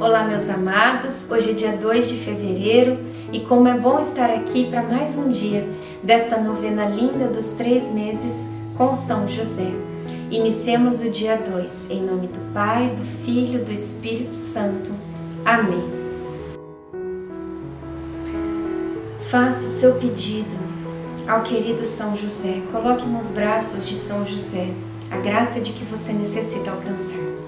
Olá, meus amados. Hoje é dia 2 de fevereiro e como é bom estar aqui para mais um dia desta novena linda dos três meses com São José. Iniciemos o dia 2 em nome do Pai, do Filho, do Espírito Santo. Amém. Faça o seu pedido ao querido São José. Coloque nos braços de São José a graça de que você necessita alcançar.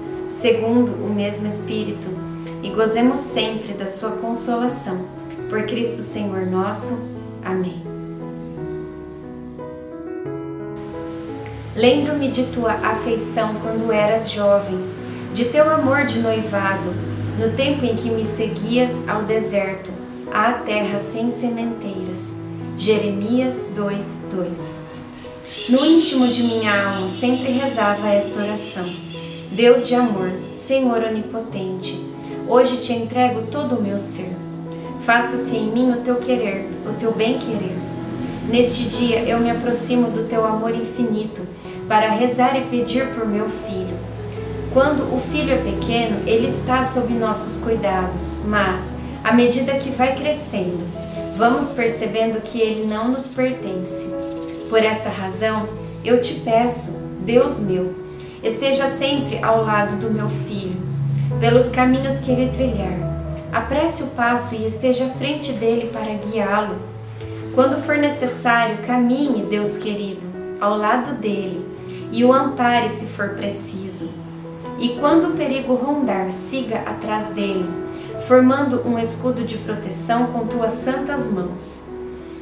segundo o mesmo Espírito, e gozemos sempre da sua consolação. Por Cristo Senhor nosso. Amém. Lembro-me de tua afeição quando eras jovem, de teu amor de noivado, no tempo em que me seguias ao deserto à terra sem sementeiras. Jeremias 2:2. No íntimo de minha alma sempre rezava esta oração: Deus de amor, Senhor onipotente, hoje te entrego todo o meu ser. Faça-se em mim o teu querer, o teu bem-querer. Neste dia eu me aproximo do teu amor infinito para rezar e pedir por meu filho. Quando o filho é pequeno, ele está sob nossos cuidados, mas à medida que vai crescendo, vamos percebendo que ele não nos pertence. Por essa razão, eu te peço, Deus meu, esteja sempre ao lado do meu filho, pelos caminhos que ele trilhar. Apresse o passo e esteja à frente dele para guiá-lo. Quando for necessário, caminhe, Deus querido, ao lado dele e o ampare se for preciso. E quando o perigo rondar, siga atrás dele formando um escudo de proteção com tuas santas mãos.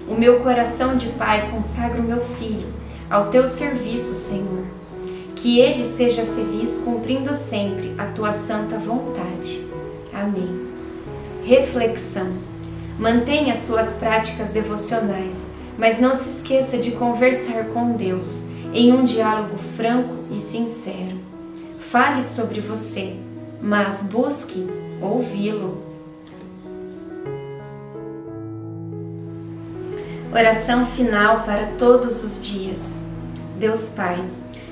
O meu coração de pai consagra o meu filho ao teu serviço, Senhor. Que ele seja feliz cumprindo sempre a tua santa vontade. Amém. Reflexão. Mantenha suas práticas devocionais, mas não se esqueça de conversar com Deus em um diálogo franco e sincero. Fale sobre você, mas busque ouvi-lo. Oração final para todos os dias. Deus Pai,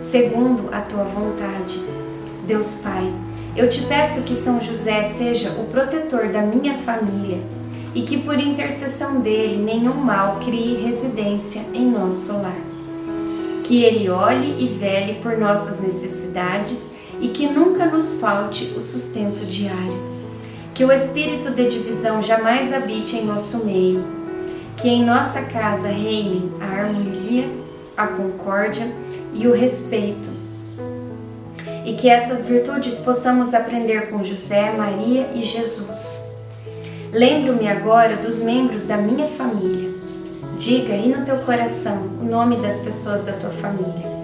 segundo a tua vontade. Deus Pai, eu te peço que São José seja o protetor da minha família e que por intercessão dele nenhum mal crie residência em nosso lar. Que ele olhe e vele por nossas necessidades e que nunca nos falte o sustento diário. Que o espírito de divisão jamais habite em nosso meio. Que em nossa casa reine a harmonia, a concórdia e o respeito. E que essas virtudes possamos aprender com José, Maria e Jesus. Lembro-me agora dos membros da minha família. Diga aí no teu coração o nome das pessoas da tua família.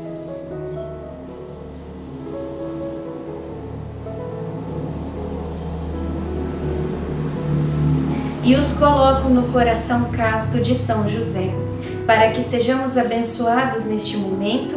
e os coloco no coração casto de São José, para que sejamos abençoados neste momento,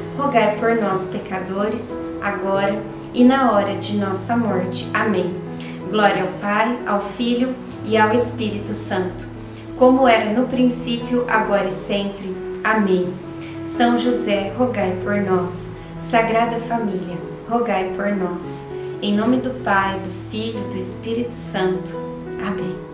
rogai por nós, pecadores, agora e na hora de nossa morte. Amém. Glória ao Pai, ao Filho e ao Espírito Santo, como era no princípio, agora e sempre. Amém. São José, rogai por nós. Sagrada Família, rogai por nós. Em nome do Pai, do Filho e do Espírito Santo. Amém.